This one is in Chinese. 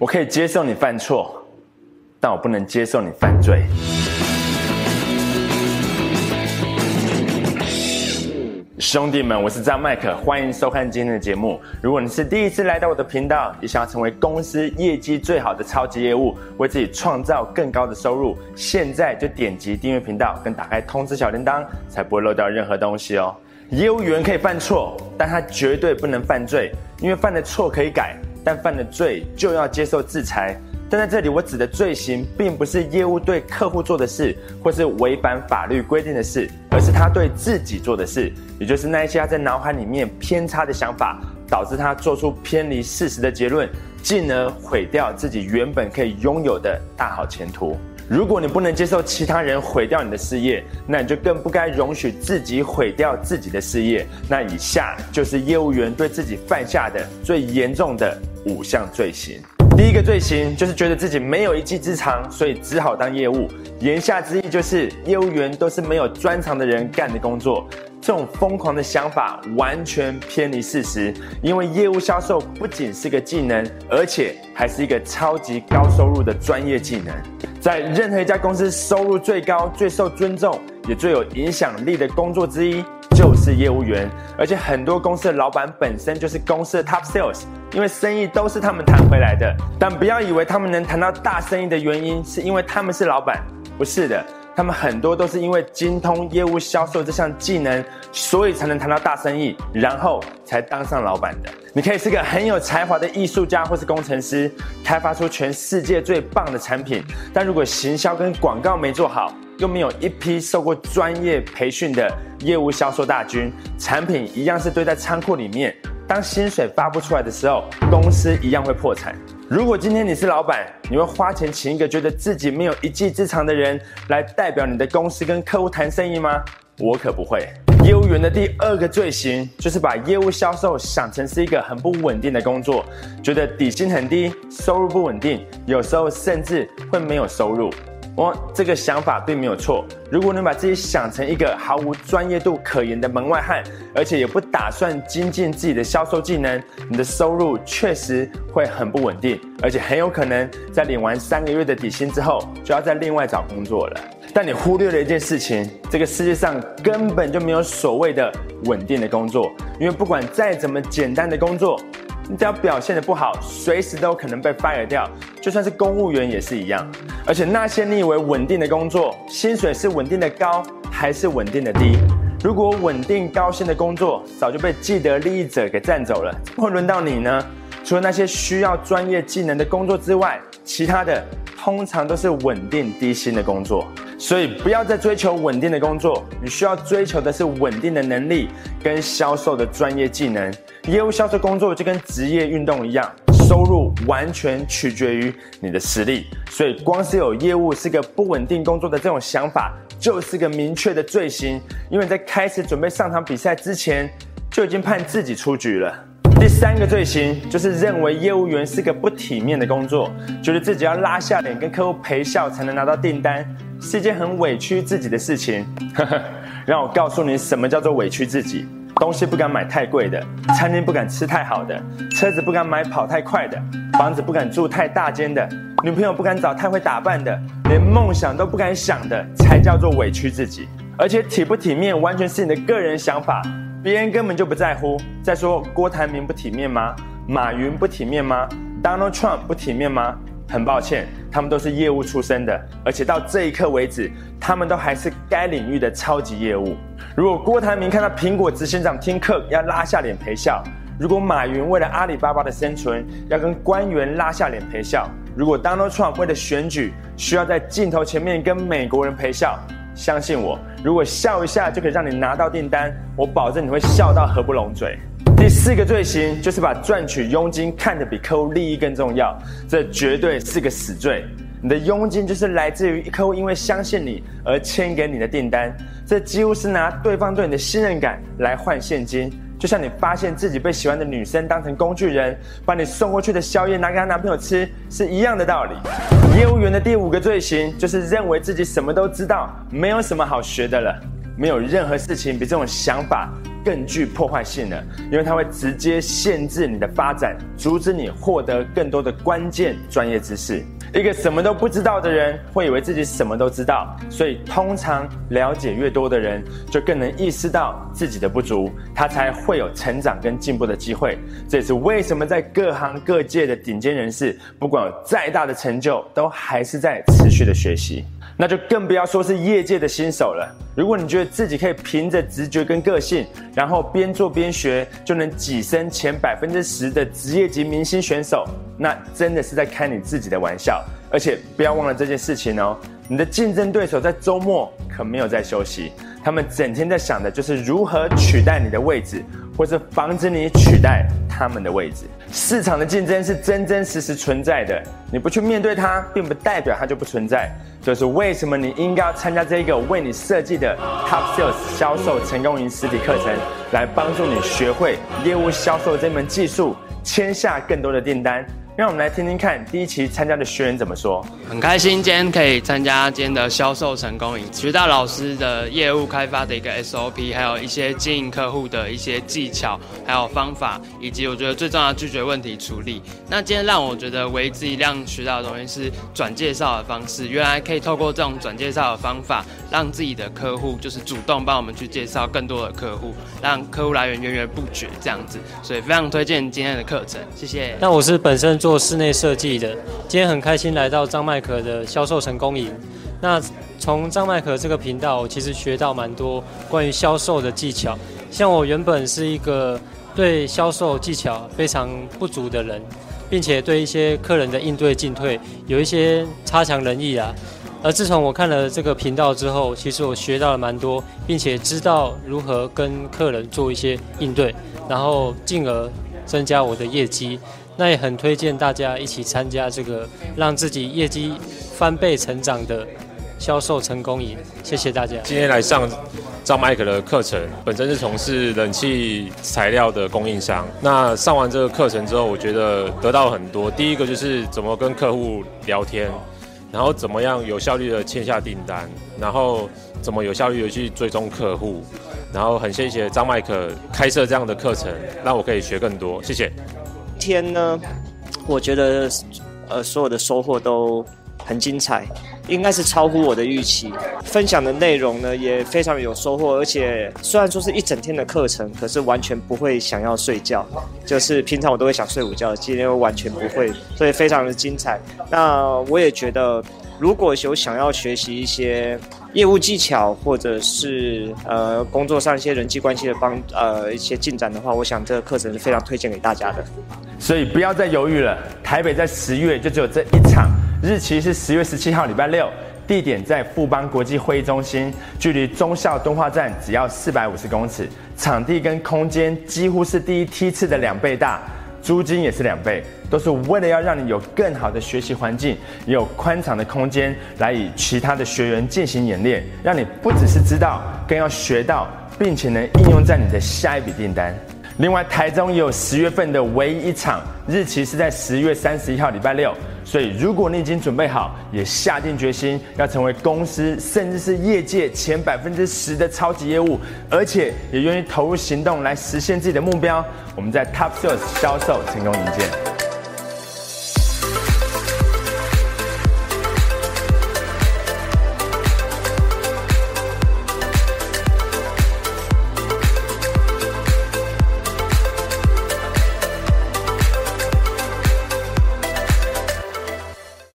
我可以接受你犯错，但我不能接受你犯罪。兄弟们，我是张麦克，欢迎收看今天的节目。如果你是第一次来到我的频道，也想要成为公司业绩最好的超级业务，为自己创造更高的收入，现在就点击订阅频道，跟打开通知小铃铛，才不会漏掉任何东西哦。业务员可以犯错，但他绝对不能犯罪，因为犯的错可以改，但犯的罪就要接受制裁。但在这里，我指的罪行，并不是业务对客户做的事，或是违反法律规定的事，而是他对自己做的事，也就是那一些他在脑海里面偏差的想法，导致他做出偏离事实的结论，进而毁掉自己原本可以拥有的大好前途。如果你不能接受其他人毁掉你的事业，那你就更不该容许自己毁掉自己的事业。那以下就是业务员对自己犯下的最严重的五项罪行。第一个罪行就是觉得自己没有一技之长，所以只好当业务。言下之意就是业务员都是没有专长的人干的工作。这种疯狂的想法完全偏离事实，因为业务销售不仅是个技能，而且还是一个超级高收入的专业技能。在任何一家公司，收入最高、最受尊重也最有影响力的工作之一。就是业务员，而且很多公司的老板本身就是公司的 top sales，因为生意都是他们谈回来的。但不要以为他们能谈到大生意的原因是因为他们是老板，不是的，他们很多都是因为精通业务销售这项技能，所以才能谈到大生意，然后才当上老板的。你可以是个很有才华的艺术家或是工程师，开发出全世界最棒的产品，但如果行销跟广告没做好，又没有一批受过专业培训的业务销售大军，产品一样是堆在仓库里面。当薪水发不出来的时候，公司一样会破产。如果今天你是老板，你会花钱请一个觉得自己没有一技之长的人来代表你的公司跟客户谈生意吗？我可不会。业务员的第二个罪行就是把业务销售想成是一个很不稳定的工作，觉得底薪很低，收入不稳定，有时候甚至会没有收入。我这个想法并没有错。如果你把自己想成一个毫无专业度可言的门外汉，而且也不打算精进自己的销售技能，你的收入确实会很不稳定，而且很有可能在领完三个月的底薪之后，就要再另外找工作了。但你忽略了一件事情：这个世界上根本就没有所谓的稳定的工作，因为不管再怎么简单的工作。你只要表现的不好，随时都可能被 fire 掉，就算是公务员也是一样。而且那些你以为稳定的工作，薪水是稳定的高还是稳定的低？如果稳定高薪的工作早就被既得利益者给占走了，怎么会轮到你呢？除了那些需要专业技能的工作之外，其他的通常都是稳定低薪的工作。所以不要再追求稳定的工作，你需要追求的是稳定的能力跟销售的专业技能。业务销售工作就跟职业运动一样，收入完全取决于你的实力。所以光是有业务是个不稳定工作的这种想法，就是个明确的罪行。因为在开始准备上场比赛之前，就已经判自己出局了。第三个罪行就是认为业务员是个不体面的工作，觉得自己要拉下脸跟客户陪笑才能拿到订单。是一件很委屈自己的事情，让我告诉你什么叫做委屈自己。东西不敢买太贵的，餐厅不敢吃太好的，车子不敢买跑太快的，房子不敢住太大间的，女朋友不敢找太会打扮的，连梦想都不敢想的，才叫做委屈自己。而且体不体面完全是你的个人想法，别人根本就不在乎。再说郭台铭不体面吗？马云不体面吗？Donald Trump 不体面吗？很抱歉，他们都是业务出身的，而且到这一刻为止，他们都还是该领域的超级业务。如果郭台铭看到苹果执行长听课要拉下脸陪笑，如果马云为了阿里巴巴的生存要跟官员拉下脸陪笑，如果 Donald Trump 为了选举需要在镜头前面跟美国人陪笑，相信我，如果笑一下就可以让你拿到订单，我保证你会笑到合不拢嘴。第四个罪行就是把赚取佣金看得比客户利益更重要，这绝对是个死罪。你的佣金就是来自于客户因为相信你而签给你的订单，这几乎是拿对方对你的信任感来换现金。就像你发现自己被喜欢的女生当成工具人，把你送过去的宵夜拿给她男朋友吃，是一样的道理。业务员的第五个罪行就是认为自己什么都知道，没有什么好学的了。没有任何事情比这种想法。更具破坏性了，因为它会直接限制你的发展，阻止你获得更多的关键专业知识。一个什么都不知道的人，会以为自己什么都知道，所以通常了解越多的人，就更能意识到自己的不足，他才会有成长跟进步的机会。这也是为什么在各行各界的顶尖人士，不管有再大的成就，都还是在持续的学习。那就更不要说是业界的新手了。如果你觉得自己可以凭着直觉跟个性，然后边做边学，就能跻身前百分之十的职业级明星选手，那真的是在开你自己的玩笑。而且不要忘了这件事情哦，你的竞争对手在周末可没有在休息，他们整天在想的就是如何取代你的位置。或是防止你取代他们的位置。市场的竞争是真真实实存在的，你不去面对它，并不代表它就不存在。就是为什么你应该要参加这个为你设计的 Top Sales 销售成功营实体课程，来帮助你学会业务销售这门技术，签下更多的订单。让我们来听听看第一期参加的学员怎么说。很开心今天可以参加今天的销售成功营，学到老师的业务开发的一个 SOP，还有一些经营客户的一些技巧，还有方法，以及我觉得最重要的拒绝问题处理。那今天让我觉得唯一一样学到的东西是转介绍的方式，原来可以透过这种转介绍的方法，让自己的客户就是主动帮我们去介绍更多的客户，让客户来源源源不绝这样子。所以非常推荐今天的课程，谢谢。那我是本身做。做室内设计的，今天很开心来到张麦克的销售成功营。那从张麦克这个频道，我其实学到蛮多关于销售的技巧。像我原本是一个对销售技巧非常不足的人，并且对一些客人的应对进退有一些差强人意啊。而自从我看了这个频道之后，其实我学到了蛮多，并且知道如何跟客人做一些应对，然后进而增加我的业绩。那也很推荐大家一起参加这个让自己业绩翻倍成长的销售成功营。谢谢大家。今天来上张麦克的课程，本身是从事冷气材料的供应商。那上完这个课程之后，我觉得得到很多。第一个就是怎么跟客户聊天，然后怎么样有效率的签下订单，然后怎么有效率的去追踪客户，然后很谢谢张麦克开设这样的课程，让我可以学更多。谢谢。天呢，我觉得呃所有的收获都很精彩，应该是超乎我的预期。分享的内容呢也非常有收获，而且虽然说是一整天的课程，可是完全不会想要睡觉。就是平常我都会想睡午觉，今天完全不会，所以非常的精彩。那我也觉得，如果有想要学习一些。业务技巧，或者是呃工作上一些人际关系的帮呃一些进展的话，我想这个课程是非常推荐给大家的。所以不要再犹豫了，台北在十月就只有这一场，日期是十月十七号礼拜六，地点在富邦国际会议中心，距离中校敦化站只要四百五十公尺，场地跟空间几乎是第一梯次的两倍大。租金也是两倍，都是为了要让你有更好的学习环境，也有宽敞的空间来与其他的学员进行演练，让你不只是知道，更要学到，并且能应用在你的下一笔订单。另外，台中也有十月份的唯一一场，日期是在十月三十一号礼拜六。所以，如果你已经准备好，也下定决心要成为公司甚至是业界前百分之十的超级业务，而且也愿意投入行动来实现自己的目标，我们在 Top Sales 销售成功营见。